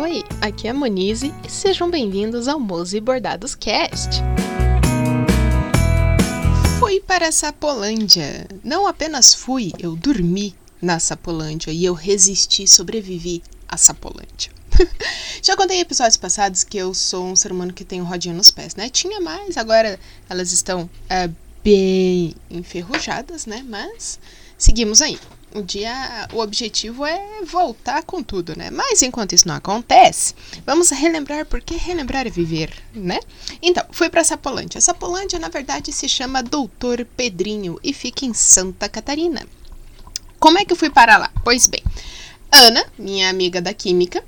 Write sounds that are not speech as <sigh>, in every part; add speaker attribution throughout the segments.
Speaker 1: Oi, aqui é a Monize e sejam bem-vindos ao Mose Bordados Cast. Fui para Sapolândia. Não apenas fui, eu dormi na Sapolândia e eu resisti, sobrevivi a Sapolândia. <laughs> Já contei em episódios passados que eu sou um ser humano que tem um rodinho nos pés, né? Tinha mais, agora elas estão é, bem enferrujadas, né? Mas seguimos aí o dia, o objetivo é voltar com tudo, né? Mas enquanto isso não acontece, vamos relembrar porque relembrar é viver, né? Então, fui para Sapolândia. Sapolândia, na verdade, se chama Doutor Pedrinho e fica em Santa Catarina. Como é que eu fui para lá? Pois bem, Ana, minha amiga da química,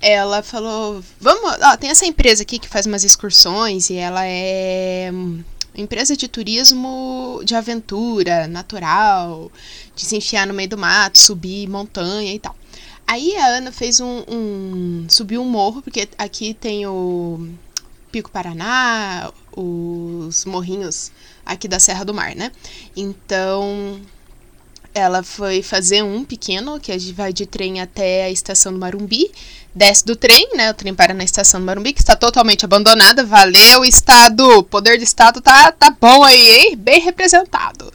Speaker 1: ela falou: "Vamos, ó, tem essa empresa aqui que faz umas excursões e ela é empresa de turismo de aventura, natural, de se enfiar no meio do mato, subir montanha e tal. Aí a Ana fez um, um subiu um morro, porque aqui tem o Pico Paraná, os morrinhos aqui da Serra do Mar, né? Então, ela foi fazer um pequeno, que a gente vai de trem até a estação do Marumbi, desce do trem, né? O trem para na estação do Marumbi, que está totalmente abandonada. Valeu, Estado! Poder do Estado tá, tá bom aí, hein? Bem representado.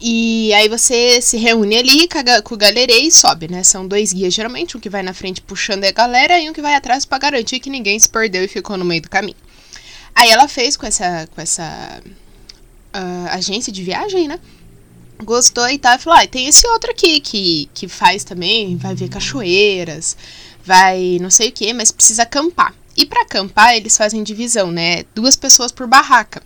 Speaker 1: E aí você se reúne ali com o galerei e sobe, né? São dois guias, geralmente, um que vai na frente puxando a galera e um que vai atrás para garantir que ninguém se perdeu e ficou no meio do caminho. Aí ela fez com essa, com essa uh, agência de viagem, né? Gostou e tal, e falou: ah, tem esse outro aqui que, que faz também, vai ver cachoeiras, vai não sei o que, mas precisa acampar. E para acampar, eles fazem divisão, né? Duas pessoas por barraca.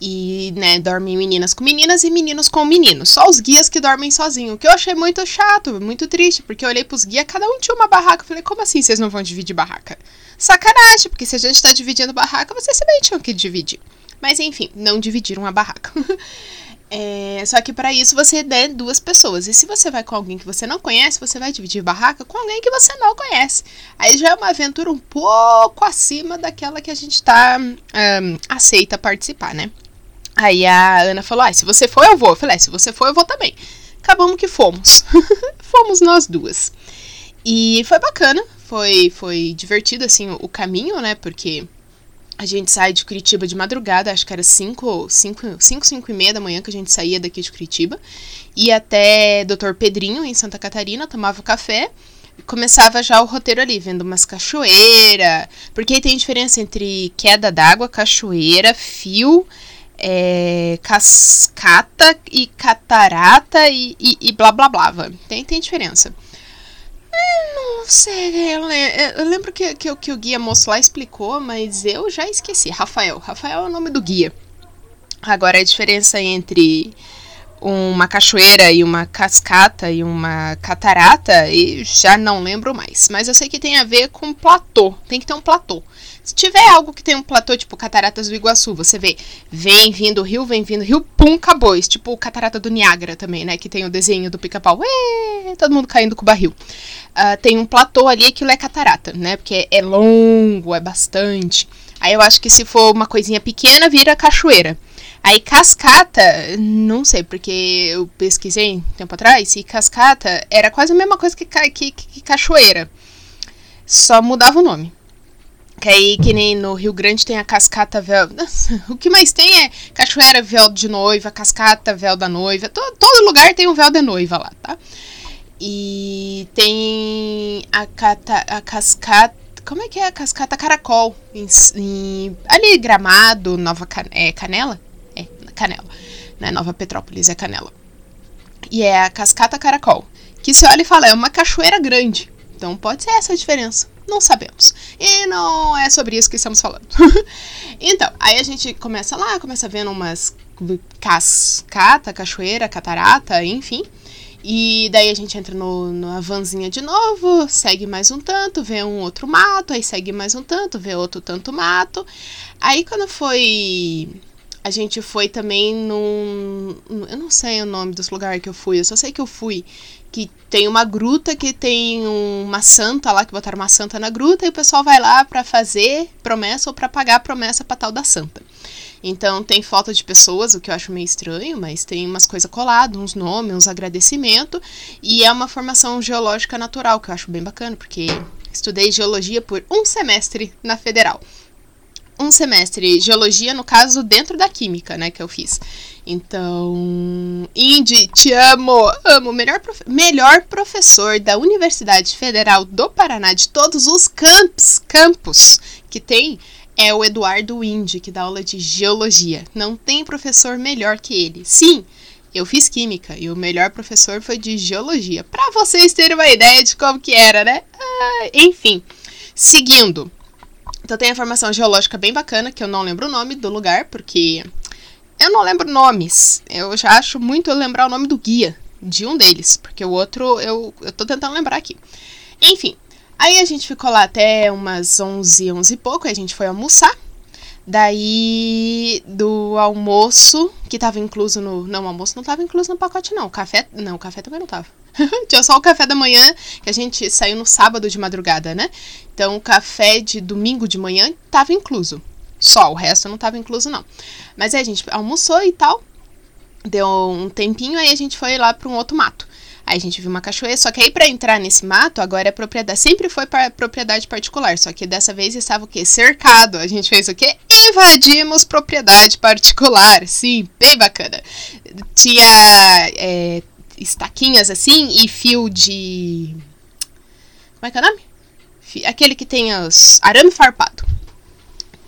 Speaker 1: E, né, dormem meninas com meninas e meninos com meninos. Só os guias que dormem sozinhos. O que eu achei muito chato, muito triste, porque eu olhei pros guias, cada um tinha uma barraca. Eu falei, como assim vocês não vão dividir barraca? Sacanagem, porque se a gente tá dividindo barraca, vocês também tinham que dividir. Mas enfim, não dividiram a barraca. <laughs> É, só que para isso você é duas pessoas. E se você vai com alguém que você não conhece, você vai dividir barraca com alguém que você não conhece. Aí já é uma aventura um pouco acima daquela que a gente tá um, aceita participar, né? Aí a Ana falou: ah, se você for, eu vou. Eu falei: é, se você for, eu vou também. Acabamos que fomos. <laughs> fomos nós duas. E foi bacana, foi, foi divertido, assim, o caminho, né? Porque a gente sai de Curitiba de madrugada, acho que era 5, 5, 5, 5 e meia da manhã que a gente saía daqui de Curitiba. Ia até Doutor Pedrinho, em Santa Catarina, tomava café. Começava já o roteiro ali, vendo umas cachoeiras. Porque aí tem diferença entre queda d'água, cachoeira, fio, é, cascata e catarata e, e, e blá blá blá. Tem, tem diferença. Não sei, eu, eu lembro que, que, que, o guia moço lá explicou, mas eu já esqueci. Rafael. Rafael é o nome do guia. Agora a diferença entre uma cachoeira e uma cascata e uma catarata, e já não lembro mais. Mas eu sei que tem a ver com platô. Tem que ter um platô. Se tiver algo que tem um platô, tipo Cataratas do Iguaçu, você vê, vem vindo o rio, vem vindo o rio, pum, acabou. Isso, tipo Catarata do Niágara também, né? Que tem o desenho do pica-pau, todo mundo caindo com o barril. Uh, tem um platô ali, aquilo é catarata, né? Porque é longo, é bastante. Aí eu acho que se for uma coisinha pequena, vira cachoeira. Aí cascata, não sei, porque eu pesquisei um tempo atrás, e cascata era quase a mesma coisa que, que, que cachoeira. Só mudava o nome. Que aí, que nem no Rio Grande tem a cascata véu. <laughs> O que mais tem é cachoeira véu de noiva, cascata véu da noiva. Todo, todo lugar tem um véu de noiva lá, tá? E tem a, cata, a cascata. Como é que é a cascata Caracol? Em, em, ali, Gramado, Nova Can, é, Canela? É, Canela. Não é Nova Petrópolis, é Canela. E é a cascata Caracol. Que você olha e fala, é uma cachoeira grande. Então pode ser essa a diferença. Não sabemos. E não é sobre isso que estamos falando. <laughs> então, aí a gente começa lá, começa vendo umas cascata, cachoeira, catarata, enfim. E daí a gente entra no, na vanzinha de novo, segue mais um tanto, vê um outro mato, aí segue mais um tanto, vê outro tanto mato. Aí quando foi. A gente foi também num. Eu não sei o nome dos lugares que eu fui, eu só sei que eu fui que tem uma gruta que tem uma santa lá, que botaram uma santa na gruta, e o pessoal vai lá para fazer promessa ou para pagar promessa pra tal da santa. Então tem foto de pessoas, o que eu acho meio estranho, mas tem umas coisas coladas, uns nomes, uns agradecimentos. E é uma formação geológica natural, que eu acho bem bacana, porque estudei geologia por um semestre na federal um semestre geologia, no caso, dentro da química, né, que eu fiz. Então, Indy, te amo, amo, melhor, profe melhor professor da Universidade Federal do Paraná, de todos os campos, campos que tem, é o Eduardo Indy, que dá aula de geologia. Não tem professor melhor que ele. Sim, eu fiz química e o melhor professor foi de geologia. Para vocês terem uma ideia de como que era, né? Ah, enfim, seguindo. Então tem a formação geológica bem bacana, que eu não lembro o nome do lugar, porque eu não lembro nomes. Eu já acho muito eu lembrar o nome do guia, de um deles, porque o outro eu, eu tô tentando lembrar aqui. Enfim, aí a gente ficou lá até umas 11, 11 e pouco, aí a gente foi almoçar. Daí, do almoço, que tava incluso no. Não, o almoço não tava incluso no pacote, não. O café. Não, o café também não tava. <laughs> Tinha só o café da manhã, que a gente saiu no sábado de madrugada, né? Então, o café de domingo de manhã tava incluso. Só, o resto não tava incluso, não. Mas aí a gente almoçou e tal. Deu um tempinho, aí a gente foi lá para um outro mato. Aí a gente viu uma cachoeira, só que aí para entrar nesse mato, agora é propriedade, sempre foi para propriedade particular, só que dessa vez estava o quê? Cercado. A gente fez o quê? Invadimos propriedade particular. Sim, bem bacana. Tinha é, estaquinhas assim e fio de Como é que é o nome? Aquele que tem os arame farpado.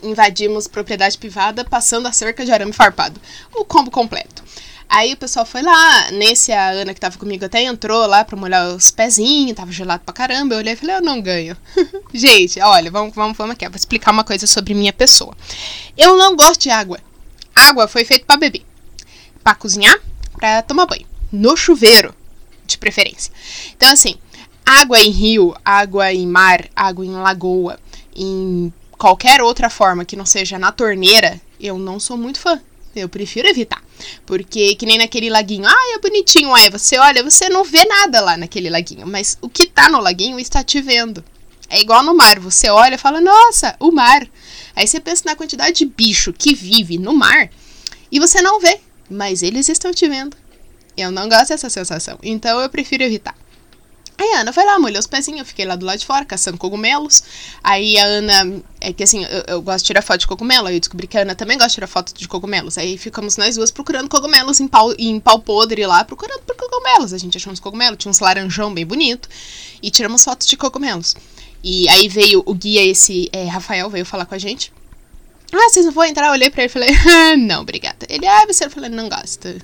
Speaker 1: Invadimos propriedade privada passando a cerca de arame farpado. O combo completo. Aí o pessoal foi lá, nesse a Ana que tava comigo até entrou lá pra molhar os pezinhos, tava gelado pra caramba. Eu olhei e falei, eu não ganho. <laughs> Gente, olha, vamos, vamos, vamos aqui, eu vou explicar uma coisa sobre minha pessoa. Eu não gosto de água. Água foi feita para beber, para cozinhar, para tomar banho, no chuveiro, de preferência. Então assim, água em rio, água em mar, água em lagoa, em qualquer outra forma que não seja na torneira, eu não sou muito fã. Eu prefiro evitar. Porque, que nem naquele laguinho, ah, é bonitinho, é. Você olha, você não vê nada lá naquele laguinho. Mas o que tá no laguinho está te vendo. É igual no mar. Você olha e fala, nossa, o mar. Aí você pensa na quantidade de bicho que vive no mar e você não vê. Mas eles estão te vendo. Eu não gosto dessa sensação. Então eu prefiro evitar. Aí a Ana foi lá, molhou os pezinhos, eu fiquei lá do lado de fora, caçando cogumelos. Aí a Ana, é que assim, eu, eu, gosto de tirar foto de cogumelo, aí eu descobri que a Ana também gosta de tirar foto de cogumelos. Aí ficamos nós duas procurando cogumelos em pau, em pau podre lá, procurando por cogumelos. A gente achou uns cogumelos, tinha uns laranjão bem bonito, e tiramos fotos de cogumelos. E aí veio o guia, esse é, Rafael, veio falar com a gente. Ah, vocês não vão entrar? Eu olhei pra ele e falei, ah, não, obrigada. Ele, ah, você, falei, não gosta.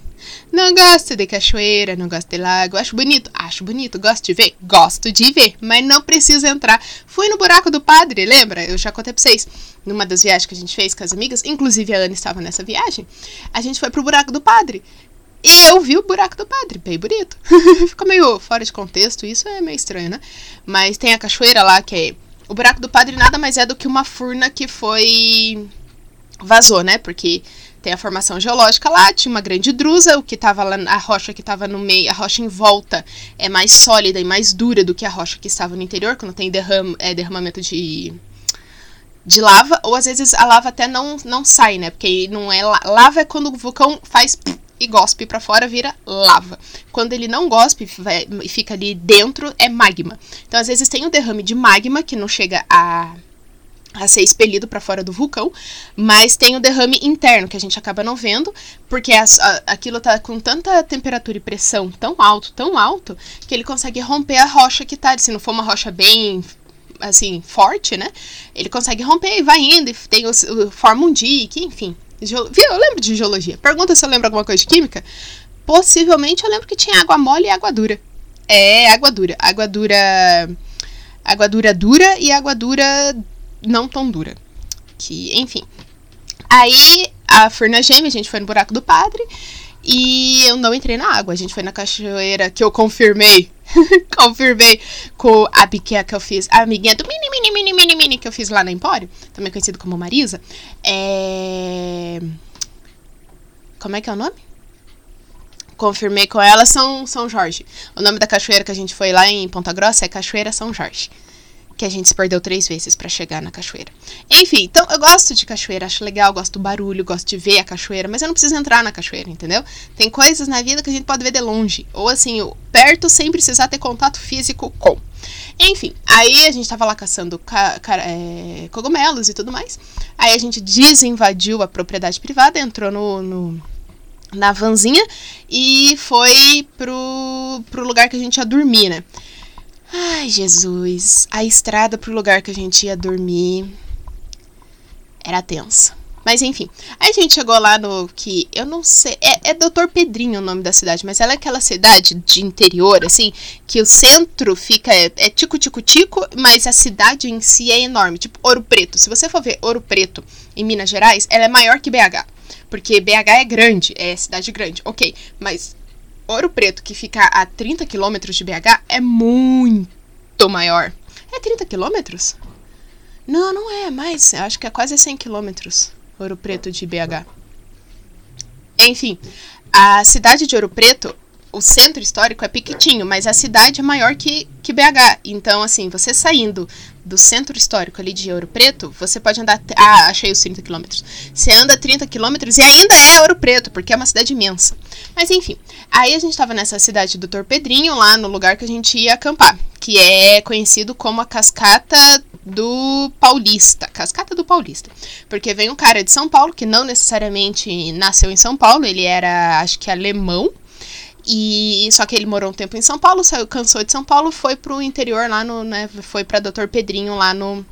Speaker 1: Não gosto de cachoeira, não gosto de lago. Acho bonito? Acho bonito. Gosto de ver? Gosto de ver, mas não preciso entrar. Fui no buraco do padre, lembra? Eu já contei pra vocês. Numa das viagens que a gente fez com as amigas, inclusive a Ana estava nessa viagem, a gente foi pro buraco do padre. E eu vi o buraco do padre, bem bonito. <laughs> Ficou meio fora de contexto, isso é meio estranho, né? Mas tem a cachoeira lá que é. O buraco do padre nada mais é do que uma furna que foi. Vazou, né? Porque tem a formação geológica lá, tinha uma grande drusa, o que estava lá, a rocha que estava no meio, a rocha em volta é mais sólida e mais dura do que a rocha que estava no interior, quando tem derram, é, derramamento de, de lava, ou às vezes a lava até não, não sai, né? Porque não é lava é quando o vulcão faz e gospe para fora, vira lava. Quando ele não gospe e fica ali dentro, é magma. Então, às vezes tem o derrame de magma que não chega a a ser expelido para fora do vulcão, mas tem o derrame interno que a gente acaba não vendo, porque a, aquilo tá com tanta temperatura e pressão tão alto, tão alto, que ele consegue romper a rocha que tá, se não for uma rocha bem assim, forte, né? Ele consegue romper e vai indo, e tem o, o forma um dique, enfim. Eu lembro de geologia. Pergunta se eu lembro alguma coisa de química. Possivelmente eu lembro que tinha água mole e água dura. É, água dura. Água dura. Água dura dura e água dura não tão dura. Que, enfim. Aí a Furna Gêmea, a gente foi no buraco do padre. E eu não entrei na água. A gente foi na cachoeira que eu confirmei. <laughs> confirmei com a biqueia que eu fiz. A amiguinha do mini, mini, mini, mini, mini que eu fiz lá na Empório. Também conhecido como Marisa. É. Como é que é o nome? Confirmei com ela São, São Jorge. O nome da cachoeira que a gente foi lá em Ponta Grossa é Cachoeira São Jorge que a gente se perdeu três vezes para chegar na cachoeira. Enfim, então eu gosto de cachoeira, acho legal, gosto do barulho, gosto de ver a cachoeira, mas eu não preciso entrar na cachoeira, entendeu? Tem coisas na vida que a gente pode ver de longe, ou assim, perto sem precisar ter contato físico com. Enfim, aí a gente tava lá caçando ca é, cogumelos e tudo mais. Aí a gente desinvadiu a propriedade privada, entrou no, no na vanzinha e foi pro, pro lugar que a gente ia dormir, né? Ai, Jesus. A estrada pro lugar que a gente ia dormir era tensa. Mas enfim, aí a gente chegou lá no que eu não sei, é, é Doutor Pedrinho o nome da cidade, mas ela é aquela cidade de interior, assim, que o centro fica, é, é tico tico tico, mas a cidade em si é enorme, tipo Ouro Preto. Se você for ver Ouro Preto em Minas Gerais, ela é maior que BH, porque BH é grande, é cidade grande, ok, mas Ouro Preto, que fica a 30 quilômetros de BH, é muito maior. É 30 quilômetros? Não, não é mais. Acho que é quase 100 quilômetros. Ouro Preto de BH. Enfim, a cidade de Ouro Preto, o centro histórico é pequitinho, mas a cidade é maior que, que BH. Então, assim, você saindo do centro histórico ali de Ouro Preto, você pode andar. Ah, achei os 30 quilômetros. Você anda 30 quilômetros e ainda é Ouro Preto, porque é uma cidade imensa. Mas enfim, aí a gente estava nessa cidade do Torpedrinho, lá no lugar que a gente ia acampar, que é conhecido como a Cascata do Paulista. Cascata do Paulista. Porque vem um cara de São Paulo, que não necessariamente nasceu em São Paulo, ele era, acho que alemão. E só que ele morou um tempo em São Paulo, saiu, cansou de São Paulo, foi pro interior lá no, né, foi para Doutor Pedrinho lá no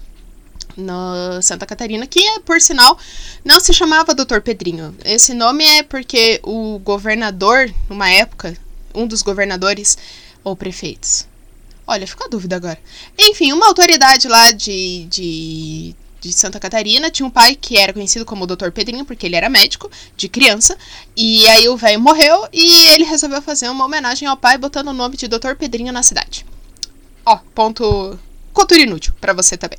Speaker 1: no Santa Catarina, que por sinal não se chamava Doutor Pedrinho. Esse nome é porque o governador, numa época, um dos governadores ou prefeitos, Olha, fica a dúvida agora. Enfim, uma autoridade lá de, de, de Santa Catarina tinha um pai que era conhecido como Dr. Pedrinho, porque ele era médico de criança. E aí o velho morreu e ele resolveu fazer uma homenagem ao pai botando o nome de Dr. Pedrinho na cidade. Ó, ponto cultura inútil para você também.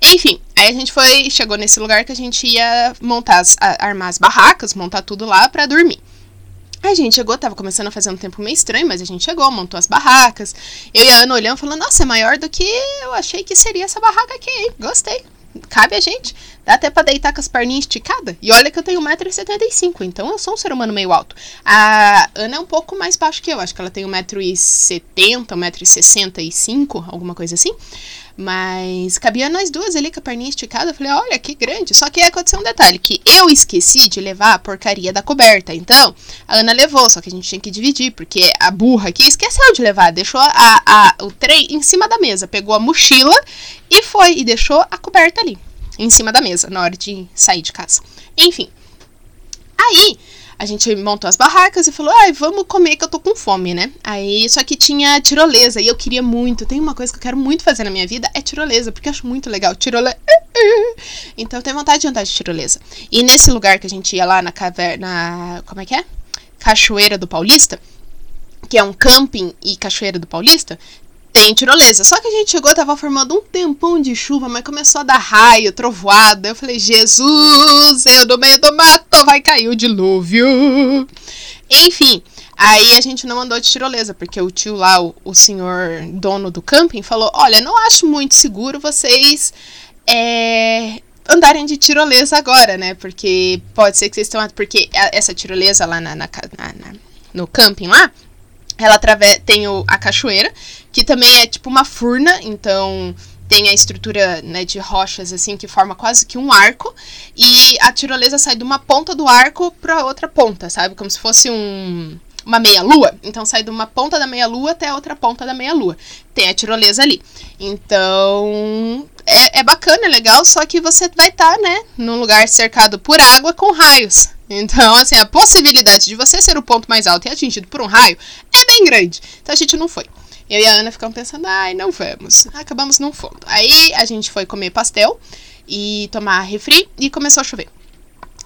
Speaker 1: Enfim, aí a gente foi, chegou nesse lugar que a gente ia montar as, armar as barracas, montar tudo lá para dormir. A gente chegou, tava começando a fazer um tempo meio estranho, mas a gente chegou, montou as barracas. Eu e a Ana olhando, falando, nossa, é maior do que eu achei que seria essa barraca aqui, hein? Gostei. Cabe a gente. Dá até pra deitar com as perninhas esticadas. E olha que eu tenho 1,75m, então eu sou um ser humano meio alto. A Ana é um pouco mais baixo que eu, acho que ela tem 1,70m, 1,65m, alguma coisa assim. Mas cabia nós duas ali com a perninha esticada. Eu falei, olha que grande. Só que aconteceu um detalhe: que eu esqueci de levar a porcaria da coberta. Então, a Ana levou, só que a gente tinha que dividir, porque a burra aqui esqueceu de levar. Deixou a, a, o trem em cima da mesa. Pegou a mochila e foi. E deixou a coberta ali, em cima da mesa, na hora de sair de casa. Enfim. Aí a gente montou as barracas e falou: ai, vamos comer que eu tô com fome, né? Aí, só que tinha tirolesa e eu queria muito. Tem uma coisa que eu quero muito fazer na minha vida: é tirolesa, porque eu acho muito legal. Tirolesa. <laughs> Então eu tenho vontade de andar de tirolesa. E nesse lugar que a gente ia lá na caverna. Como é que é? Cachoeira do Paulista, que é um camping e Cachoeira do Paulista, tem tirolesa. Só que a gente chegou, tava formando um tempão de chuva, mas começou a dar raio, trovoada. Eu falei, Jesus, eu no meio do mato vai cair o dilúvio. Enfim, aí a gente não andou de tirolesa, porque o tio lá, o, o senhor dono do camping, falou: Olha, não acho muito seguro vocês é, andarem de tirolesa agora, né? Porque pode ser que vocês estão. Porque essa tirolesa lá na, na, na no camping lá ela tem o, a cachoeira, que também é tipo uma furna, então tem a estrutura né, de rochas assim que forma quase que um arco e a tirolesa sai de uma ponta do arco para outra ponta, sabe? Como se fosse um uma meia-lua, então sai de uma ponta da meia-lua até a outra ponta da meia-lua. Tem a tirolesa ali. Então, é, é bacana, é legal, só que você vai estar, tá, né, num lugar cercado por água com raios. Então, assim, a possibilidade de você ser o ponto mais alto e atingido por um raio é bem grande. Então a gente não foi. Eu e a Ana ficamos pensando, ai, não vamos. Acabamos não fomos. Aí a gente foi comer pastel e tomar refri e começou a chover.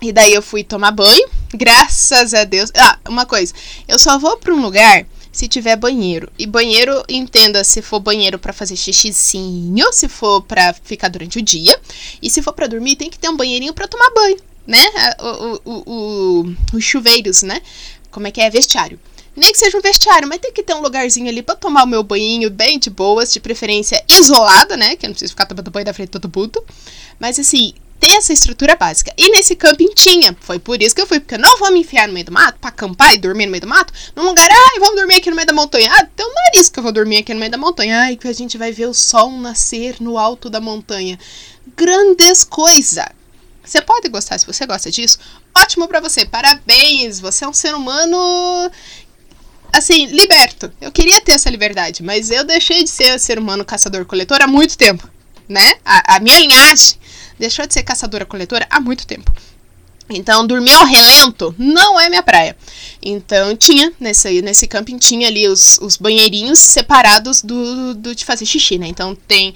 Speaker 1: E daí eu fui tomar banho, graças a Deus. Ah, uma coisa, eu só vou para um lugar se tiver banheiro. E banheiro, entenda se for banheiro para fazer xixizinho, se for para ficar durante o dia, e se for para dormir, tem que ter um banheirinho para tomar banho, né? O, o, o, os chuveiros, né? Como é que é? Vestiário. Nem que seja um vestiário, mas tem que ter um lugarzinho ali para tomar o meu banho bem de boas, de preferência isolado, né? Que eu não preciso ficar tomando banho da frente todo puto. Mas assim, ter essa estrutura básica. E nesse camping tinha. Foi por isso que eu fui, porque eu não vou me enfiar no meio do mato pra acampar e dormir no meio do mato. Num lugar, ai, vamos dormir aqui no meio da montanha. Ah, tem um nariz que eu vou dormir aqui no meio da montanha. Ai, que a gente vai ver o sol nascer no alto da montanha. Grandes coisa. Você pode gostar se você gosta disso. Ótimo para você. Parabéns. Você é um ser humano assim, liberto. Eu queria ter essa liberdade, mas eu deixei de ser ser humano caçador-coletor há muito tempo, né? A, a minha linhagem deixou de ser caçadora-coletora há muito tempo. Então, dormir ao relento não é minha praia. Então, tinha, nesse, nesse camping, tinha ali os, os banheirinhos separados do, do de fazer xixi, né? Então, tem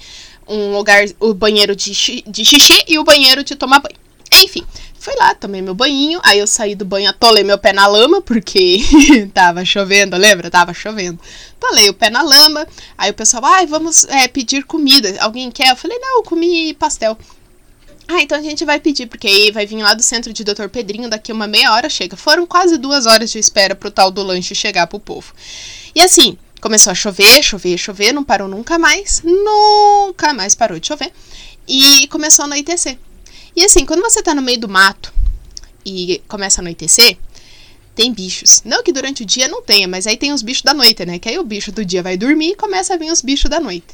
Speaker 1: um lugar, o banheiro de, de xixi e o banheiro de tomar banho. Enfim, fui lá, tomei meu banhinho, aí eu saí do banho, atolei meu pé na lama, porque <laughs> tava chovendo, lembra? Tava chovendo. Atolei o pé na lama, aí o pessoal, ai, vamos é, pedir comida, alguém quer? Eu falei, não, eu comi pastel. Ah, então a gente vai pedir, porque aí vai vir lá do centro de Dr. Pedrinho, daqui uma meia hora chega. Foram quase duas horas de espera pro tal do lanche chegar pro povo. E assim, começou a chover, chover, chover, não parou nunca mais. Nunca mais parou de chover. E começou a anoitecer. E assim, quando você tá no meio do mato e começa a anoitecer, tem bichos. Não que durante o dia não tenha, mas aí tem os bichos da noite, né? Que aí o bicho do dia vai dormir e começa a vir os bichos da noite.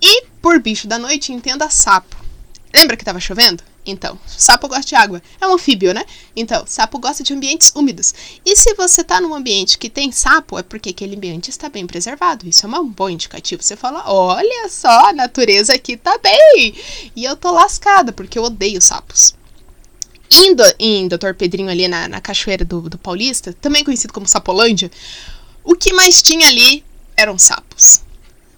Speaker 1: E por bicho da noite, entenda sapo. Lembra que estava chovendo? Então, sapo gosta de água. É um anfíbio, né? Então, sapo gosta de ambientes úmidos. E se você está num ambiente que tem sapo, é porque aquele ambiente está bem preservado. Isso é um bom indicativo. Você fala: olha só, a natureza aqui tá bem. E eu tô lascada, porque eu odeio sapos. Indo em Dr. Pedrinho ali na, na cachoeira do, do Paulista, também conhecido como Sapolândia, o que mais tinha ali eram sapos.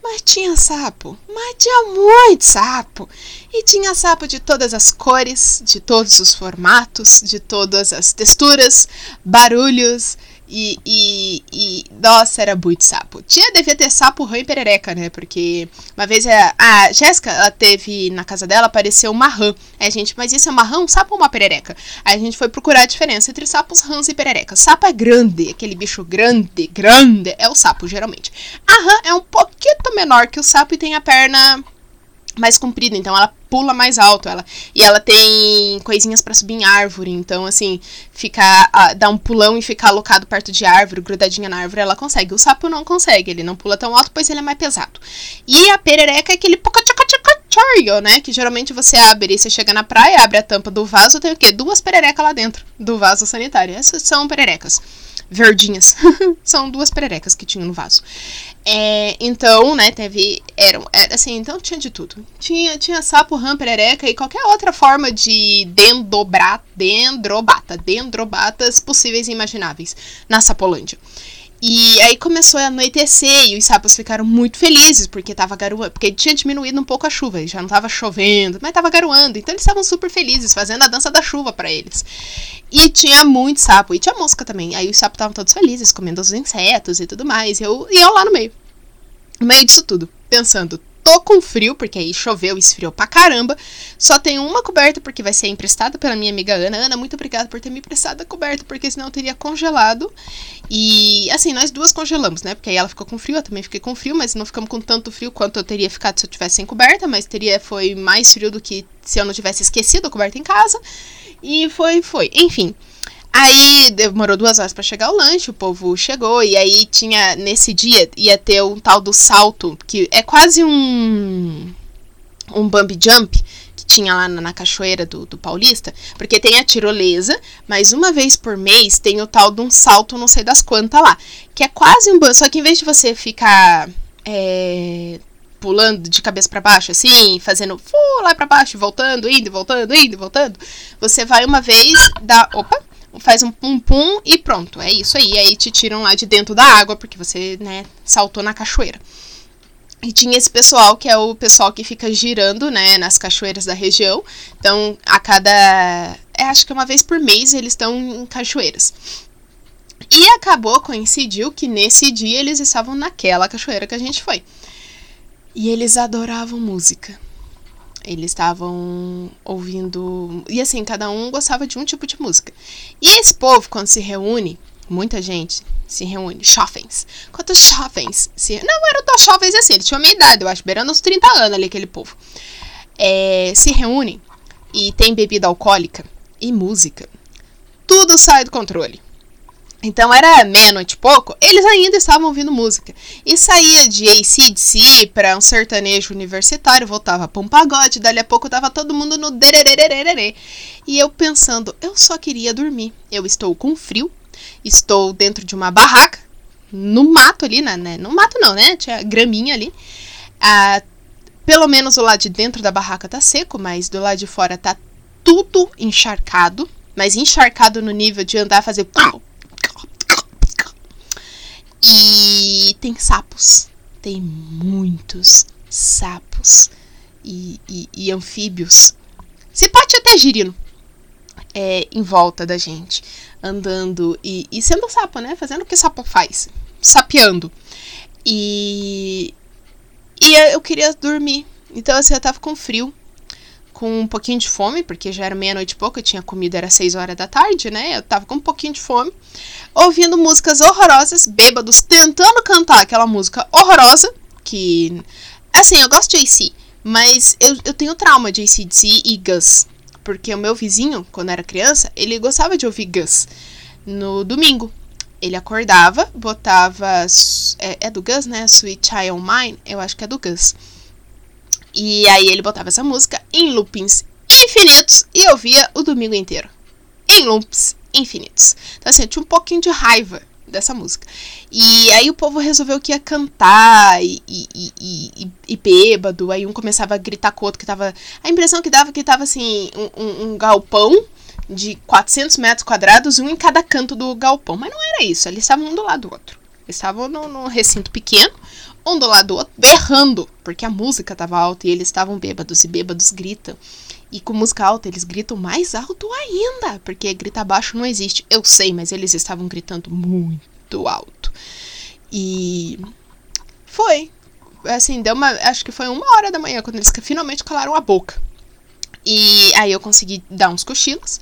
Speaker 1: Mas tinha sapo, mas tinha muito sapo. E tinha sapo de todas as cores, de todos os formatos, de todas as texturas, barulhos e, e, e, nossa, era muito sapo. Tinha, devia ter sapo, rã e perereca, né? Porque uma vez a, a Jéssica, ela teve na casa dela, apareceu uma rã. Aí a gente, mas isso é uma rã, um sapo ou uma perereca? Aí a gente foi procurar a diferença entre sapos, rãs e pererecas. Sapo é grande, aquele bicho grande, grande, é o sapo, geralmente. A rã é um pouquinho menor que o sapo e tem a perna mais comprida, então ela pula mais alto, ela e ela tem coisinhas para subir em árvore, então assim, ficar dar um pulão e ficar alocado perto de árvore, grudadinha na árvore, ela consegue. O sapo não consegue, ele não pula tão alto, pois ele é mais pesado. E a perereca é aquele né, que geralmente você abre e você chega na praia, abre a tampa do vaso, tem o quê? Duas pererecas lá dentro do vaso sanitário. Essas são pererecas verdinhas. <laughs> São duas pererecas que tinha no vaso. É, então, né, teve. Eram, era assim, então tinha de tudo. Tinha, tinha sapo, rã, perereca e qualquer outra forma de dendobra, dendrobata, dendrobatas possíveis e imagináveis na Sapolândia. E aí começou a anoitecer e os sapos ficaram muito felizes porque tava garoando, porque tinha diminuído um pouco a chuva, já não tava chovendo, mas tava garoando. Então eles estavam super felizes, fazendo a dança da chuva para eles. E tinha muito sapo, e tinha mosca também. Aí os sapos estavam todos felizes, comendo os insetos e tudo mais. E eu, e eu lá no meio. No meio disso tudo, pensando, tô com frio, porque aí choveu e esfriou pra caramba. Só tenho uma coberta, porque vai ser emprestada pela minha amiga Ana. Ana, muito obrigada por ter me emprestado a coberta, porque senão eu teria congelado. E assim, nós duas congelamos, né? Porque aí ela ficou com frio, eu também fiquei com frio, mas não ficamos com tanto frio quanto eu teria ficado se eu tivesse sem coberta, mas teria foi mais frio do que se eu não tivesse esquecido a coberta em casa. E foi, foi. Enfim. Aí demorou duas horas para chegar o lanche, o povo chegou, e aí tinha, nesse dia, ia ter um tal do salto, que é quase um. um bump jump, que tinha lá na, na cachoeira do, do Paulista, porque tem a tirolesa, mas uma vez por mês tem o tal de um salto, não sei das quantas lá, que é quase um bump, só que em vez de você ficar. É, pulando de cabeça para baixo, assim, fazendo uh, lá para baixo, voltando, indo, voltando, indo, voltando. Você vai uma vez, dá, opa, faz um pum pum e pronto, é isso aí. Aí te tiram lá de dentro da água, porque você, né, saltou na cachoeira. E tinha esse pessoal, que é o pessoal que fica girando, né, nas cachoeiras da região. Então, a cada. É, acho que uma vez por mês eles estão em cachoeiras. E acabou, coincidiu que nesse dia eles estavam naquela cachoeira que a gente foi. E eles adoravam música. Eles estavam ouvindo. E assim, cada um gostava de um tipo de música. E esse povo, quando se reúne, muita gente se reúne, jovens. Quantos jovens se. Não eram tão jovens assim, eles tinham a minha idade, eu acho, beirando uns 30 anos ali, aquele povo. É, se reúnem e tem bebida alcoólica e música. Tudo sai do controle. Então era meia-noite e pouco, eles ainda estavam ouvindo música. E saía de ACDC para um sertanejo universitário, voltava para um pagode, dali a pouco tava todo mundo no derererererê. E eu pensando, eu só queria dormir. Eu estou com frio, estou dentro de uma barraca, no mato ali, né? né no mato não, né? Tinha graminha ali. Ah, pelo menos o lado de dentro da barraca tá seco, mas do lado de fora tá tudo encharcado. Mas encharcado no nível de andar fazer e tem sapos. Tem muitos sapos e, e, e anfíbios. Se pode até girino. É, em volta da gente. Andando e, e sendo sapo, né? Fazendo o que sapo faz. Sapeando. E. E eu queria dormir. Então, assim, eu tava com frio com um pouquinho de fome, porque já era meia-noite e pouco, eu tinha comido, era seis horas da tarde, né? Eu tava com um pouquinho de fome, ouvindo músicas horrorosas, bêbados, tentando cantar aquela música horrorosa, que. Assim, eu gosto de AC, mas eu, eu tenho trauma de ACDC e Gus. Porque o meu vizinho, quando era criança, ele gostava de ouvir Gus no domingo. Ele acordava, botava. É, é do Gus, né? Sweet Child Mine? Eu acho que é do Gus e aí ele botava essa música em loopings infinitos e ouvia o domingo inteiro. Em loops infinitos. Então assim, eu tinha um pouquinho de raiva dessa música. E aí o povo resolveu que ia cantar e, e, e, e, e bêbado. Aí um começava a gritar com o outro que tava. A impressão que dava que tava assim, um, um galpão de 400 metros quadrados, um em cada canto do galpão. Mas não era isso, eles estavam um do lado do outro. Eles estavam num recinto pequeno, do lado do outro, berrando, porque a música estava alta e eles estavam bêbados, e bêbados gritam. E com música alta, eles gritam mais alto ainda, porque gritar baixo não existe. Eu sei, mas eles estavam gritando muito alto. E foi. Assim, deu uma. Acho que foi uma hora da manhã quando eles finalmente calaram a boca. E aí eu consegui dar uns cochilos.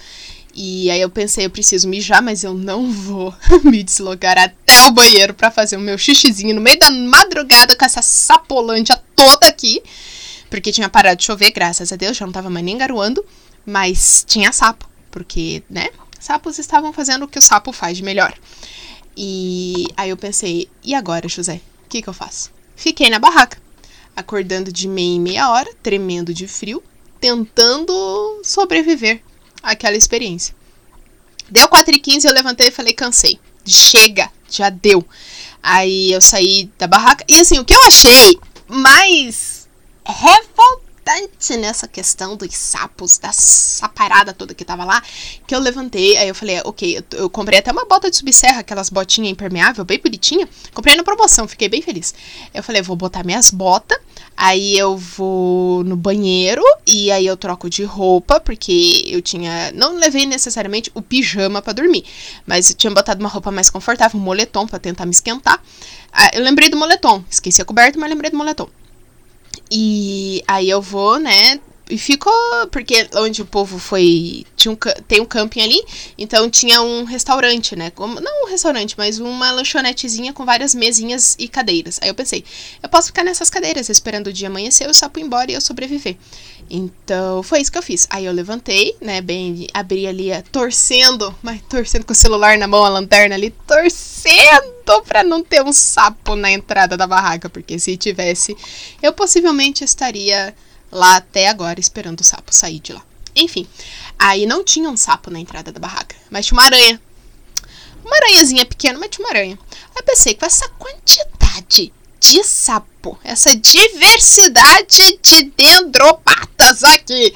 Speaker 1: E aí eu pensei, eu preciso mijar, mas eu não vou <laughs> me deslocar até o banheiro para fazer o meu xixizinho no meio da madrugada com essa sapolândia toda aqui. Porque tinha parado de chover, graças a Deus, já não tava mais nem garoando. Mas tinha sapo, porque, né? Sapos estavam fazendo o que o sapo faz de melhor. E aí eu pensei, e agora, José? O que, que eu faço? Fiquei na barraca, acordando de meia em meia hora, tremendo de frio, tentando sobreviver aquela experiência. Deu 4 e 15 eu levantei e falei, cansei. Chega, já deu. Aí eu saí da barraca. E assim, o que eu achei mais revoltante nessa questão dos sapos, dessa parada toda que tava lá, que eu levantei, aí eu falei, ok, eu, eu comprei até uma bota de subserra, aquelas botinhas impermeável, bem bonitinha. Comprei na promoção, fiquei bem feliz. Eu falei, vou botar minhas botas Aí eu vou no banheiro e aí eu troco de roupa, porque eu tinha. Não levei necessariamente o pijama para dormir, mas eu tinha botado uma roupa mais confortável, um moletom para tentar me esquentar. Ah, eu lembrei do moletom, esqueci a coberta, mas lembrei do moletom. E aí eu vou, né, e ficou, porque onde o povo foi, tinha um, tem um camping ali, então tinha um restaurante, né? Como, não um restaurante, mas uma lanchonetezinha com várias mesinhas e cadeiras. Aí eu pensei, eu posso ficar nessas cadeiras esperando o dia amanhecer, o sapo ir embora e eu sobreviver. Então foi isso que eu fiz. Aí eu levantei, né? Bem, abri ali, torcendo, mas torcendo com o celular na mão, a lanterna ali, torcendo pra não ter um sapo na entrada da barraca, porque se tivesse, eu possivelmente estaria lá até agora esperando o sapo sair de lá. Enfim, aí não tinha um sapo na entrada da barraca, mas tinha uma aranha. Uma aranhazinha pequena, mas tinha uma aranha. Aí eu pensei, com essa quantidade de sapo, essa diversidade de dendropatas aqui,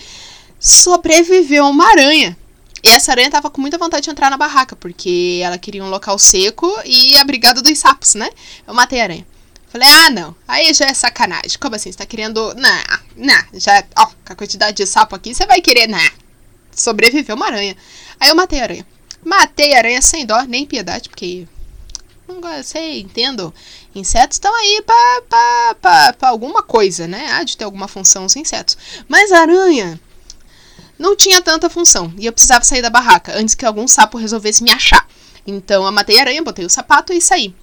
Speaker 1: sobreviveu uma aranha. E essa aranha tava com muita vontade de entrar na barraca, porque ela queria um local seco e abrigado dos sapos, né? Eu matei a aranha. Falei, ah, não. Aí já é sacanagem. Como assim? Você tá querendo. Não, não. Já. Ó, com a quantidade de sapo aqui, você vai querer. Não. Sobreviveu uma aranha. Aí eu matei a aranha. Matei a aranha sem dó, nem piedade, porque. Não sei, entendo. Insetos estão aí pra, pra, pra, pra alguma coisa, né? Há de ter alguma função os insetos. Mas a aranha não tinha tanta função. E eu precisava sair da barraca antes que algum sapo resolvesse me achar. Então eu matei a aranha, botei o sapato e saí.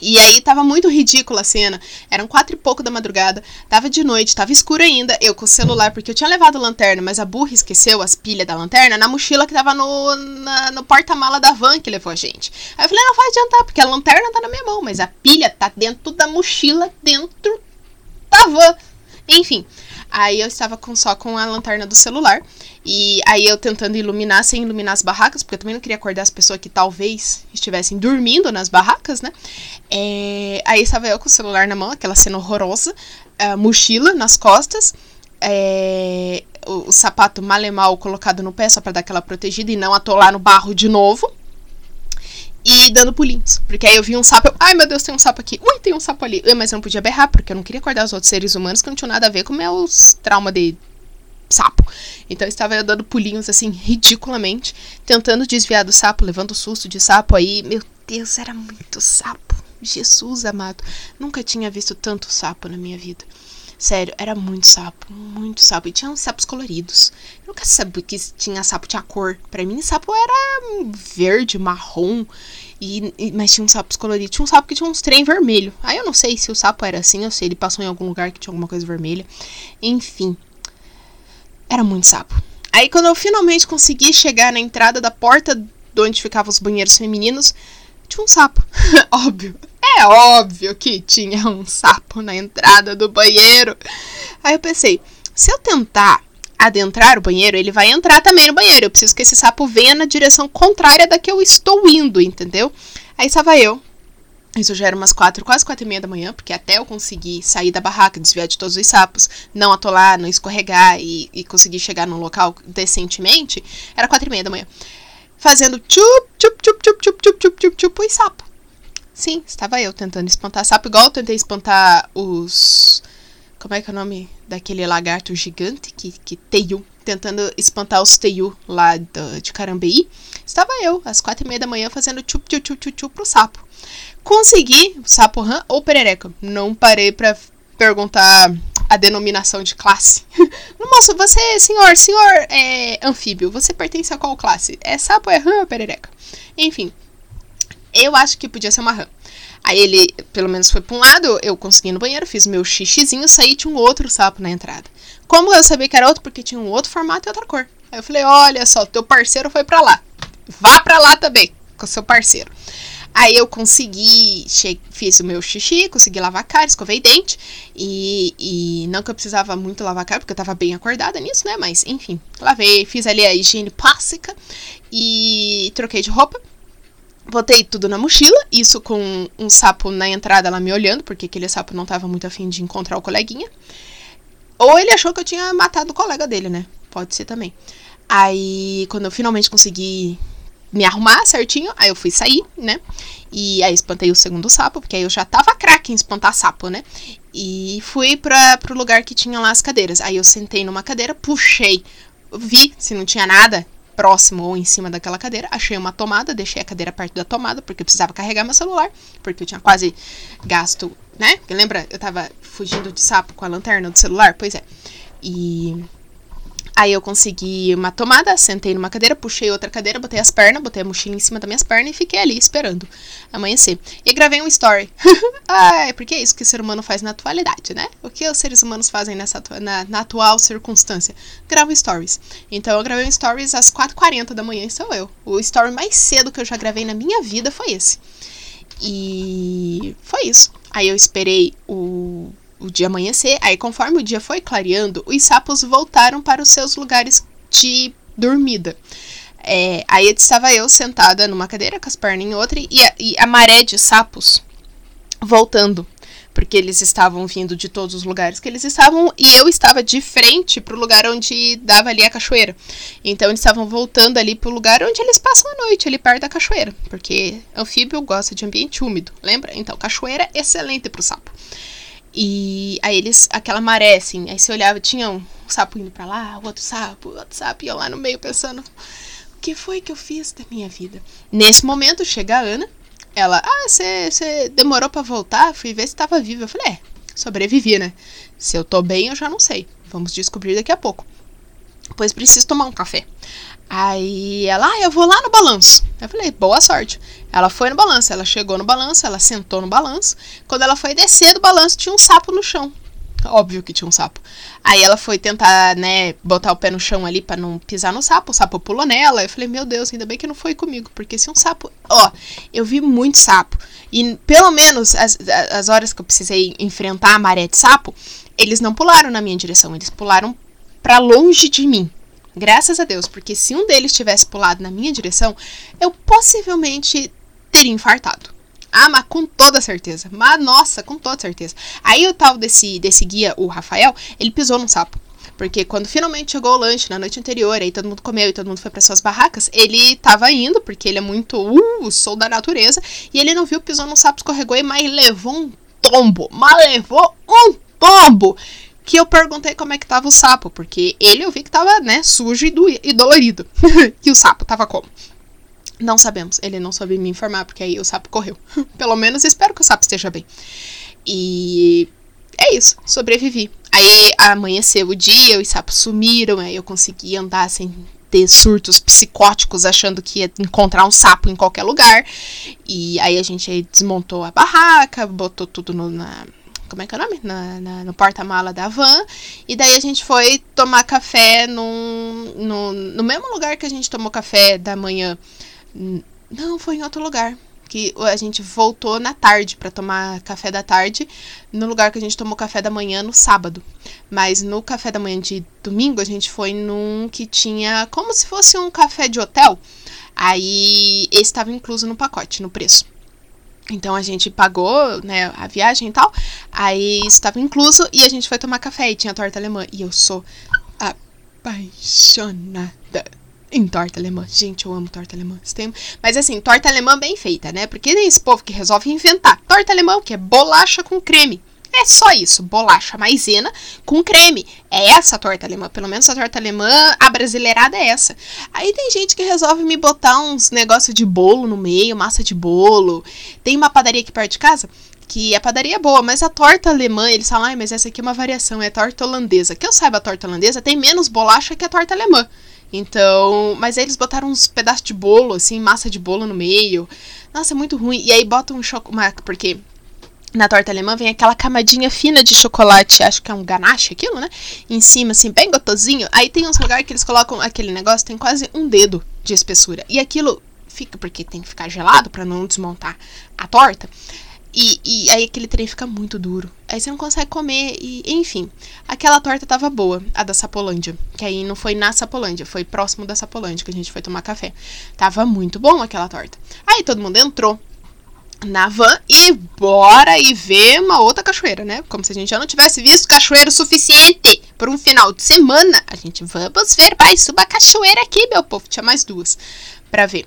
Speaker 1: E aí tava muito ridícula a cena. Eram quatro e pouco da madrugada, tava de noite, tava escuro ainda. Eu com o celular, porque eu tinha levado a lanterna, mas a burra esqueceu as pilhas da lanterna na mochila que tava no, na, no porta-mala da van que levou a gente. Aí eu falei, não vai adiantar, porque a lanterna tá na minha mão, mas a pilha tá dentro da mochila, dentro da van. Enfim, aí eu estava com, só com a lanterna do celular. E aí eu tentando iluminar sem iluminar as barracas, porque eu também não queria acordar as pessoas que talvez estivessem dormindo nas barracas, né? É, aí estava eu com o celular na mão, aquela cena horrorosa, mochila nas costas, é, o, o, sapato mal e mal colocado no pé só para dar aquela protegida e não atolar no barro de novo. E dando pulinhos. Porque aí eu vi um sapo. Eu, Ai meu Deus, tem um sapo aqui. Ui, tem um sapo ali. Mas eu não podia berrar, porque eu não queria acordar os outros seres humanos que não tinham nada a ver com meus traumas de sapo. Então eu estava dando pulinhos assim, ridiculamente, tentando desviar do sapo, levando susto de sapo aí. Meu Deus, era muito sapo. Jesus amado. Nunca tinha visto tanto sapo na minha vida. Sério, era muito sapo, muito sapo. E tinha uns sapos coloridos. Eu nunca sabia que tinha sapo, tinha cor. Pra mim, sapo era verde, marrom. E, e, mas tinha uns sapos coloridos. Tinha um sapo que tinha uns trem vermelho. Aí eu não sei se o sapo era assim ou se ele passou em algum lugar que tinha alguma coisa vermelha. Enfim, era muito sapo. Aí quando eu finalmente consegui chegar na entrada da porta de onde ficavam os banheiros femininos, tinha um sapo. <laughs> óbvio. É óbvio que tinha um sapo na entrada do banheiro. Aí eu pensei, se eu tentar adentrar o banheiro, ele vai entrar também no banheiro. Eu preciso que esse sapo venha na direção contrária da que eu estou indo, entendeu? Aí estava eu, isso já era umas quatro, quase quatro e meia da manhã, porque até eu conseguir sair da barraca, desviar de todos os sapos, não atolar, não escorregar e, e conseguir chegar num local decentemente, era quatro e meia da manhã. Fazendo tchup, tchup, tchup, tchup, tchup, tchup, tchup, tchup, tchup, e sapo. Sim, estava eu tentando espantar sapo, igual eu tentei espantar os... Como é que é o nome daquele lagarto gigante que, que teiu? Tentando espantar os teiu lá do, de Carambeí. Estava eu, às quatro e meia da manhã, fazendo tchup, tchup, tchup, tchup, pro sapo. Consegui sapo rã ou perereca. Não parei para perguntar a denominação de classe. <laughs> Moço, você, senhor, senhor é anfíbio, você pertence a qual classe? É sapo, é rã ou perereca? Enfim, eu acho que podia ser uma rã. Aí ele, pelo menos, foi pra um lado, eu consegui no banheiro, fiz meu xixizinho, saí tinha um outro sapo na entrada. Como eu sabia que era outro? Porque tinha um outro formato e outra cor. Aí eu falei, olha só, teu parceiro foi para lá. Vá para lá também, com seu parceiro. Aí eu consegui, fiz o meu xixi, consegui lavar a cara, escovei dente. E, e não que eu precisava muito lavar a cara, porque eu tava bem acordada nisso, né? Mas enfim, lavei, fiz ali a higiene plástica e troquei de roupa. Botei tudo na mochila, isso com um sapo na entrada lá me olhando, porque aquele sapo não tava muito afim de encontrar o coleguinha. Ou ele achou que eu tinha matado o colega dele, né? Pode ser também. Aí, quando eu finalmente consegui me arrumar certinho, aí eu fui sair, né? E aí espantei o segundo sapo, porque aí eu já tava craque em espantar sapo, né? E fui para pro lugar que tinha lá as cadeiras. Aí eu sentei numa cadeira, puxei, vi se não tinha nada próximo ou em cima daquela cadeira, achei uma tomada, deixei a cadeira perto da tomada, porque eu precisava carregar meu celular, porque eu tinha quase gasto, né? Lembra, eu tava fugindo de sapo com a lanterna do celular? Pois é. E Aí eu consegui uma tomada, sentei numa cadeira, puxei outra cadeira, botei as pernas, botei a mochila em cima das minhas pernas e fiquei ali esperando amanhecer. E gravei um story. <laughs> ah, é porque é isso que o ser humano faz na atualidade, né? O que os seres humanos fazem nessa na, na atual circunstância? Gravo stories. Então eu gravei um stories às 4h40 da manhã, sou eu. O story mais cedo que eu já gravei na minha vida foi esse. E foi isso. Aí eu esperei o o dia amanhecer, aí conforme o dia foi clareando, os sapos voltaram para os seus lugares de dormida. É, aí estava eu sentada numa cadeira com as pernas em outra e a, e a maré de sapos voltando porque eles estavam vindo de todos os lugares que eles estavam e eu estava de frente para o lugar onde dava ali a cachoeira. Então eles estavam voltando ali para o lugar onde eles passam a noite, ali perto da cachoeira, porque anfíbio gosta de ambiente úmido, lembra? Então cachoeira é excelente para o sapo. E aí eles, aquela maré, assim, aí você olhava, tinha um sapo indo pra lá, outro sapo, outro sapo, eu lá no meio pensando, o que foi que eu fiz da minha vida? Nesse momento chega a Ana, ela, ah, você demorou para voltar? Fui ver se tava viva. Eu falei, é, sobrevivi, né? Se eu tô bem, eu já não sei. Vamos descobrir daqui a pouco. pois preciso tomar um café. Aí ela, ah, eu vou lá no balanço. Eu falei, boa sorte. Ela foi no balanço, ela chegou no balanço, ela sentou no balanço. Quando ela foi descer do balanço, tinha um sapo no chão. Óbvio que tinha um sapo. Aí ela foi tentar, né, botar o pé no chão ali para não pisar no sapo. O sapo pulou nela. Eu falei, meu Deus, ainda bem que não foi comigo. Porque se um sapo. Ó, eu vi muito sapo. E pelo menos as, as horas que eu precisei enfrentar a maré de sapo, eles não pularam na minha direção. Eles pularam para longe de mim. Graças a Deus, porque se um deles tivesse pulado na minha direção, eu possivelmente teria infartado. Ah, mas com toda certeza. Mas nossa, com toda certeza. Aí o tal desse, desse guia, o Rafael, ele pisou num sapo. Porque quando finalmente chegou o lanche na noite anterior, aí todo mundo comeu e todo mundo foi para suas barracas, ele tava indo, porque ele é muito, uh, sou da natureza, e ele não viu, pisou num sapo, escorregou e mas levou um tombo. Mas levou um tombo! Que eu perguntei como é que tava o sapo, porque ele eu vi que tava, né, sujo e, do, e dolorido. <laughs> e o sapo tava como? Não sabemos. Ele não soube me informar, porque aí o sapo correu. <laughs> Pelo menos espero que o sapo esteja bem. E é isso, sobrevivi. Aí amanheceu o dia, os sapos sumiram, aí eu consegui andar sem ter surtos psicóticos achando que ia encontrar um sapo em qualquer lugar. E aí a gente desmontou a barraca, botou tudo no, na, como é que é o nome? Na, na, no porta-mala da van. E daí a gente foi tomar café num, no, no mesmo lugar que a gente tomou café da manhã. Não, foi em outro lugar. Que a gente voltou na tarde para tomar café da tarde, no lugar que a gente tomou café da manhã no sábado. Mas no café da manhã de domingo, a gente foi num que tinha como se fosse um café de hotel. Aí esse estava incluso no pacote, no preço. Então a gente pagou, né, a viagem e tal. Aí estava incluso e a gente foi tomar café e tinha torta alemã. E eu sou apaixonada em torta alemã. Gente, eu amo torta alemã. Mas assim, torta alemã bem feita, né? Porque tem esse povo que resolve inventar. Torta alemã, que é bolacha com creme. É só isso, bolacha maisena com creme. É essa a torta alemã, pelo menos a torta alemã, a brasileirada é essa. Aí tem gente que resolve me botar uns negócios de bolo no meio, massa de bolo. Tem uma padaria aqui perto de casa que a padaria é boa, mas a torta alemã, eles falam, ai, mas essa aqui é uma variação, é torta holandesa. Que eu saiba, a torta holandesa tem menos bolacha que a torta alemã. Então, mas aí eles botaram uns pedaços de bolo, assim, massa de bolo no meio. Nossa, é muito ruim. E aí botam um chocolate, porque na torta alemã vem aquela camadinha fina de chocolate, acho que é um ganache aquilo, né? Em cima, assim, bem gotosinho. Aí tem uns lugares que eles colocam aquele negócio, tem quase um dedo de espessura. E aquilo fica, porque tem que ficar gelado para não desmontar a torta. E, e, aí aquele trem fica muito duro. Aí você não consegue comer. E, enfim, aquela torta tava boa, a da Sapolândia. Que aí não foi na Sapolândia, foi próximo da Sapolândia que a gente foi tomar café. Tava muito bom aquela torta. Aí todo mundo entrou na van e bora e ver uma outra cachoeira, né? Como se a gente já não tivesse visto cachoeira o suficiente por um final de semana. A gente vamos ver, vai, suba a cachoeira aqui, meu povo. Tinha mais duas para ver.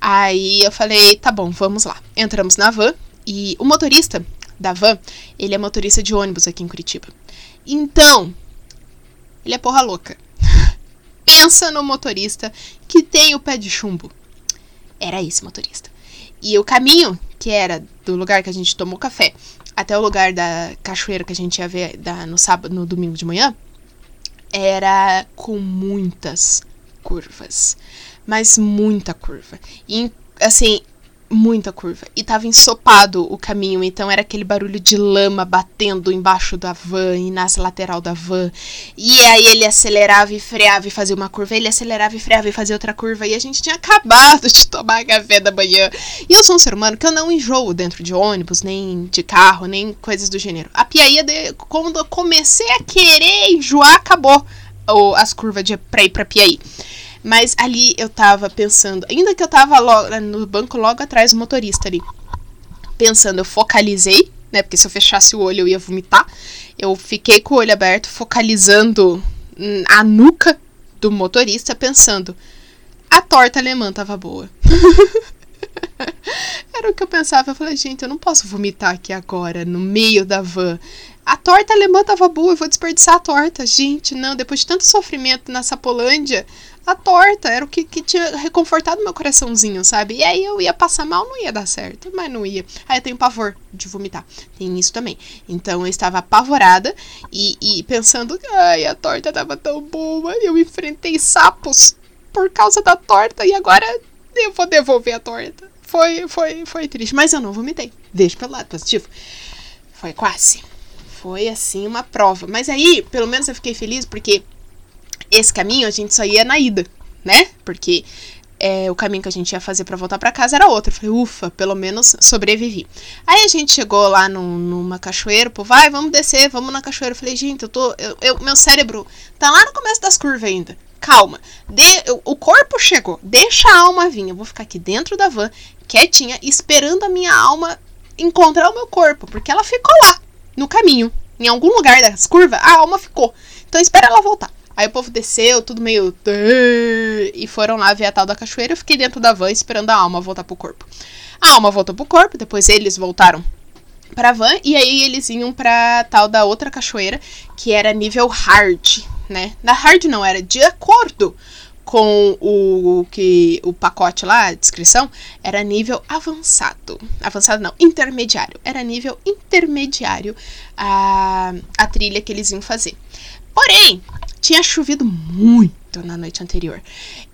Speaker 1: Aí eu falei, tá bom, vamos lá. Entramos na van e o motorista da van, ele é motorista de ônibus aqui em Curitiba. Então, ele é porra louca. <laughs> Pensa no motorista que tem o pé de chumbo. Era esse motorista. E o caminho, que era do lugar que a gente tomou café até o lugar da cachoeira que a gente ia ver da, no sábado, no domingo de manhã, era com muitas curvas. Mas muita curva. E, assim, muita curva. E tava ensopado o caminho, então era aquele barulho de lama batendo embaixo da van e nas lateral da van. E aí ele acelerava e freava e fazia uma curva, ele acelerava e freava e fazia outra curva. E a gente tinha acabado de tomar café da manhã. E eu sou um ser humano que eu não enjoo dentro de ônibus, nem de carro, nem coisas do gênero. A piaia, de, quando eu comecei a querer enjoar, acabou as curvas de pra ir pra Piaí. Mas ali eu tava pensando, ainda que eu tava logo, no banco logo atrás do motorista ali, pensando, eu focalizei, né? Porque se eu fechasse o olho eu ia vomitar. Eu fiquei com o olho aberto, focalizando a nuca do motorista, pensando, a torta alemã tava boa. <laughs> Era o que eu pensava. Eu falei, gente, eu não posso vomitar aqui agora, no meio da van. A torta alemã tava boa, eu vou desperdiçar a torta. Gente, não, depois de tanto sofrimento na Sapolândia, a torta era o que, que tinha reconfortado meu coraçãozinho, sabe? E aí eu ia passar mal, não ia dar certo, mas não ia. Aí eu tenho pavor de vomitar, tem isso também. Então eu estava apavorada e, e pensando, ai, a torta tava tão boa, eu enfrentei sapos por causa da torta e agora eu vou devolver a torta. Foi, foi, foi triste, mas eu não vomitei. Deixa pelo lado positivo. Foi quase. Foi assim uma prova. Mas aí, pelo menos eu fiquei feliz porque esse caminho a gente só ia na ida, né? Porque é, o caminho que a gente ia fazer para voltar para casa era outro. Eu falei, ufa, pelo menos sobrevivi. Aí a gente chegou lá numa cachoeira, pô, vai, vamos descer, vamos na cachoeira. Eu falei, gente, eu tô. Eu, eu, meu cérebro tá lá no começo das curvas ainda. Calma. De, o corpo chegou. Deixa a alma vir. Eu vou ficar aqui dentro da van, quietinha, esperando a minha alma encontrar o meu corpo. Porque ela ficou lá, no caminho. Em algum lugar das curvas, a alma ficou. Então espera ela voltar. Aí o povo desceu, tudo meio. E foram lá ver a tal da cachoeira. Eu fiquei dentro da van esperando a alma voltar pro corpo. A alma voltou pro corpo, depois eles voltaram pra van. E aí eles iam pra tal da outra cachoeira, que era nível hard, né? Na hard não, era de acordo com o que o pacote lá, a descrição, era nível avançado. Avançado não, intermediário. Era nível intermediário a, a trilha que eles iam fazer. Porém, tinha chovido muito na noite anterior.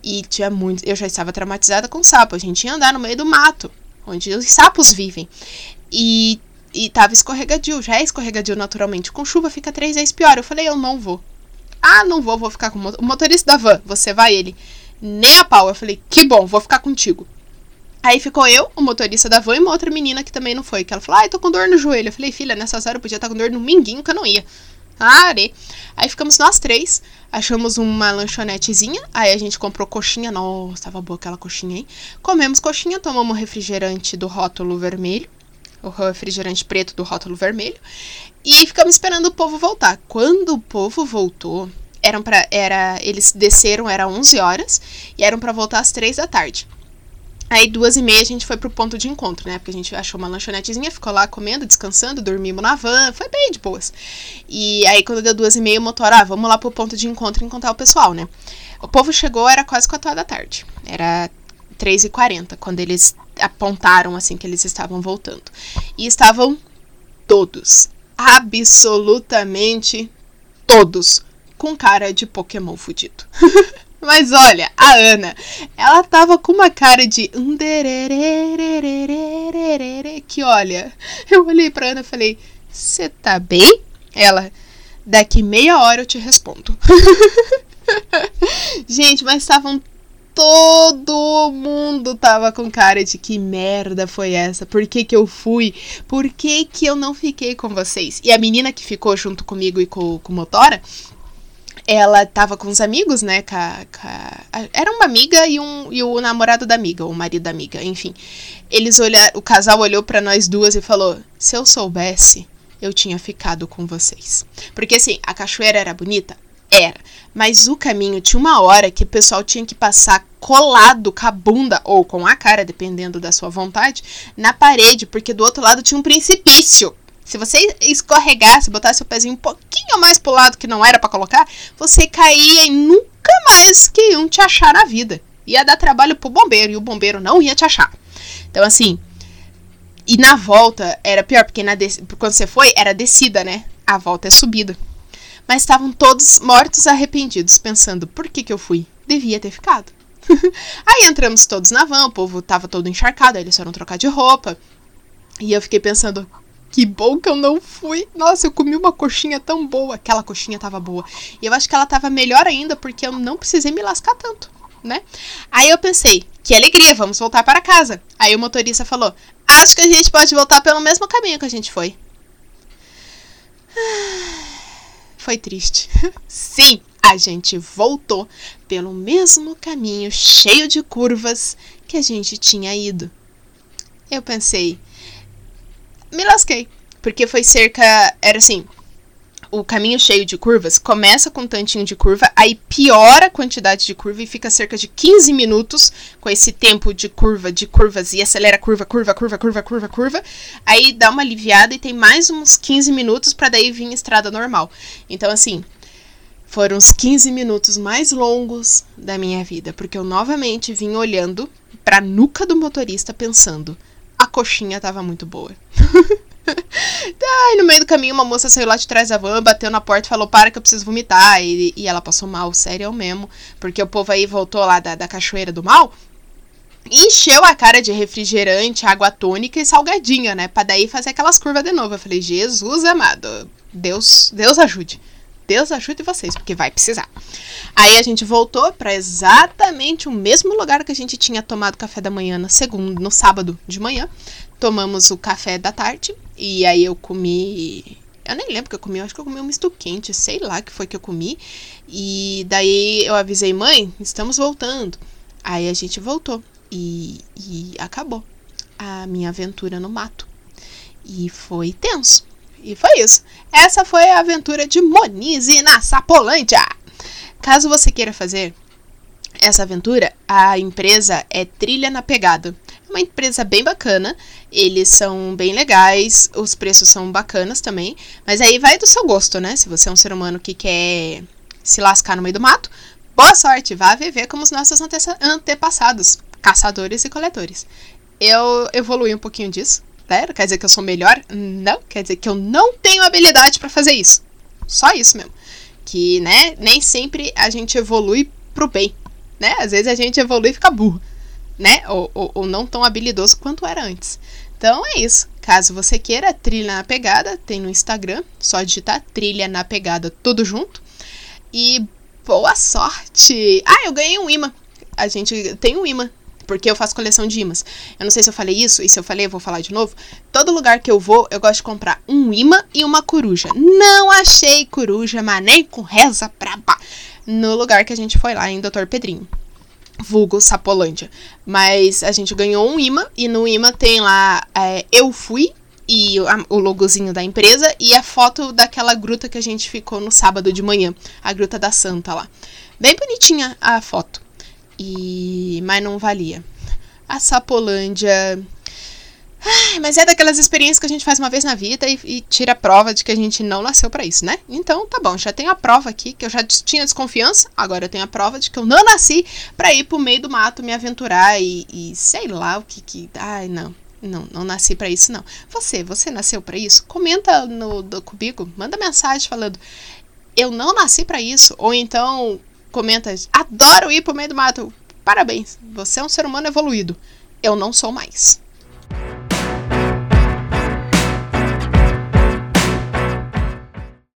Speaker 1: E tinha muito. Eu já estava traumatizada com sapo. A gente ia andar no meio do mato, onde os sapos vivem. E, e tava escorregadio, já é escorregadio naturalmente. Com chuva fica três vezes pior. Eu falei, eu não vou. Ah, não vou, vou ficar com o motorista da van. Você vai, ele. Nem a pau. Eu falei, que bom, vou ficar contigo. Aí ficou eu, o motorista da van e uma outra menina que também não foi. Que ela falou, ah, tô com dor no joelho. Eu falei, filha, nessas horas eu podia estar com dor no minguinho que eu não ia. Are. Aí ficamos nós três, achamos uma lanchonetezinha, aí a gente comprou coxinha, nossa, tava boa aquela coxinha, hein? Comemos coxinha, tomamos refrigerante do rótulo vermelho, o refrigerante preto do rótulo vermelho, e ficamos esperando o povo voltar. Quando o povo voltou, eram para era eles desceram, era 11 horas, e eram para voltar às 3 da tarde. Aí, duas e meia, a gente foi pro ponto de encontro, né? Porque a gente achou uma lanchonetezinha, ficou lá comendo, descansando, dormimos na van, foi bem de boas. E aí, quando deu duas e meia, o motor, ah, vamos lá pro ponto de encontro encontrar o pessoal, né? O povo chegou, era quase quatro horas da tarde. Era três e quarenta, quando eles apontaram, assim, que eles estavam voltando. E estavam todos, absolutamente todos, com cara de Pokémon fudido. <laughs> Mas olha, a Ana, ela tava com uma cara de que olha, eu olhei pra Ana e falei: "Você tá bem?" Ela: "Daqui meia hora eu te respondo." <laughs> Gente, mas estavam todo mundo tava com cara de que merda foi essa? Por que, que eu fui? Por que, que eu não fiquei com vocês? E a menina que ficou junto comigo e com, com o Motora, ela tava com os amigos, né? Com a, com a, era uma amiga e, um, e o namorado da amiga, o marido da amiga, enfim. Eles olharam, o casal olhou para nós duas e falou: se eu soubesse, eu tinha ficado com vocês. Porque assim, a cachoeira era bonita? Era. Mas o caminho tinha uma hora que o pessoal tinha que passar colado com a bunda ou com a cara, dependendo da sua vontade, na parede, porque do outro lado tinha um precipício. Se você escorregasse, botasse o pezinho um pouquinho mais pro lado que não era para colocar, você caía e nunca mais que iam te achar na vida. Ia dar trabalho pro bombeiro e o bombeiro não ia te achar. Então, assim. E na volta era pior, porque na quando você foi, era descida, né? A volta é subida. Mas estavam todos mortos arrependidos, pensando: por que, que eu fui? Devia ter ficado. <laughs> aí entramos todos na van, o povo tava todo encharcado, aí eles foram trocar de roupa. E eu fiquei pensando: que bom que eu não fui. Nossa, eu comi uma coxinha tão boa. Aquela coxinha tava boa. E eu acho que ela tava melhor ainda porque eu não precisei me lascar tanto, né? Aí eu pensei, que alegria, vamos voltar para casa. Aí o motorista falou: Acho que a gente pode voltar pelo mesmo caminho que a gente foi. <sighs> Foi triste. <laughs> Sim, a gente voltou pelo mesmo caminho cheio de curvas que a gente tinha ido. Eu pensei, me lasquei. Porque foi cerca. Era assim. o caminho cheio de curvas começa com um tantinho de curva, aí piora a quantidade de curva e fica cerca de 15 minutos com esse tempo de curva, de curvas e acelera curva, curva, curva, curva, curva, curva. Aí dá uma aliviada e tem mais uns 15 minutos para daí vir estrada normal. Então assim, foram os 15 minutos mais longos da minha vida, porque eu novamente vim olhando para a nuca do motorista pensando: a coxinha tava muito boa. <laughs> Ai, no meio do caminho, uma moça saiu lá de trás da van, bateu na porta e falou: Para que eu preciso vomitar. E, e ela passou mal, sério mesmo. Porque o povo aí voltou lá da, da Cachoeira do Mal. Encheu a cara de refrigerante, água tônica e salgadinha, né? Pra daí fazer aquelas curvas de novo. Eu falei: Jesus amado, Deus, Deus ajude. Deus ajude vocês, porque vai precisar. Aí a gente voltou para exatamente o mesmo lugar que a gente tinha tomado café da manhã no sábado de manhã. Tomamos o café da tarde e aí eu comi eu nem lembro que eu comi, eu acho que eu comi um misto quente, sei lá que foi que eu comi. E daí eu avisei, mãe, estamos voltando. Aí a gente voltou e, e acabou a minha aventura no mato. E foi tenso. E foi isso. Essa foi a aventura de Monize na Sapolândia. Caso você queira fazer essa aventura, a empresa é Trilha na Pegada. É uma empresa bem bacana, eles são bem legais, os preços são bacanas também, mas aí vai do seu gosto, né? Se você é um ser humano que quer se lascar no meio do mato, boa sorte, vá viver como os nossos antepassados, caçadores e coletores. Eu evolui um pouquinho disso, né? Quer dizer que eu sou melhor? Não, quer dizer que eu não tenho habilidade para fazer isso. Só isso mesmo. Que, né, nem sempre a gente evolui pro bem, né? Às vezes a gente evolui e fica burro, né? Ou, ou, ou não tão habilidoso quanto era antes. Então é isso. Caso você queira, Trilha na Pegada, tem no Instagram, só digitar Trilha na Pegada tudo junto. E boa sorte! Ah, eu ganhei um imã. A gente tem um imã porque eu faço coleção de imãs. Eu não sei se eu falei isso, e se eu falei, eu vou falar de novo. Todo lugar que eu vou, eu gosto de comprar um imã e uma coruja. Não achei coruja, mas nem com reza pra pá. No lugar que a gente foi lá, em Doutor Pedrinho. Vulgo Sapolândia. Mas a gente ganhou um imã, e no imã tem lá é, Eu Fui, e o logozinho da empresa e a foto daquela gruta que a gente ficou no sábado de manhã, a Gruta da Santa lá. Bem bonitinha a foto. E mas não valia. A Sapolândia Ai, mas é daquelas experiências que a gente faz uma vez na vida e, e tira a prova de que a gente não nasceu para isso, né? Então, tá bom, já tenho a prova aqui que eu já tinha desconfiança, agora eu tenho a prova de que eu não nasci para ir pro meio do mato me aventurar e, e sei lá o que que. Ai, não. Não, não nasci para isso, não. Você, você nasceu para isso? Comenta no do, comigo, manda mensagem falando eu não nasci para isso, ou então comenta: adoro ir pro meio do mato. Parabéns, você é um ser humano evoluído. Eu não sou mais.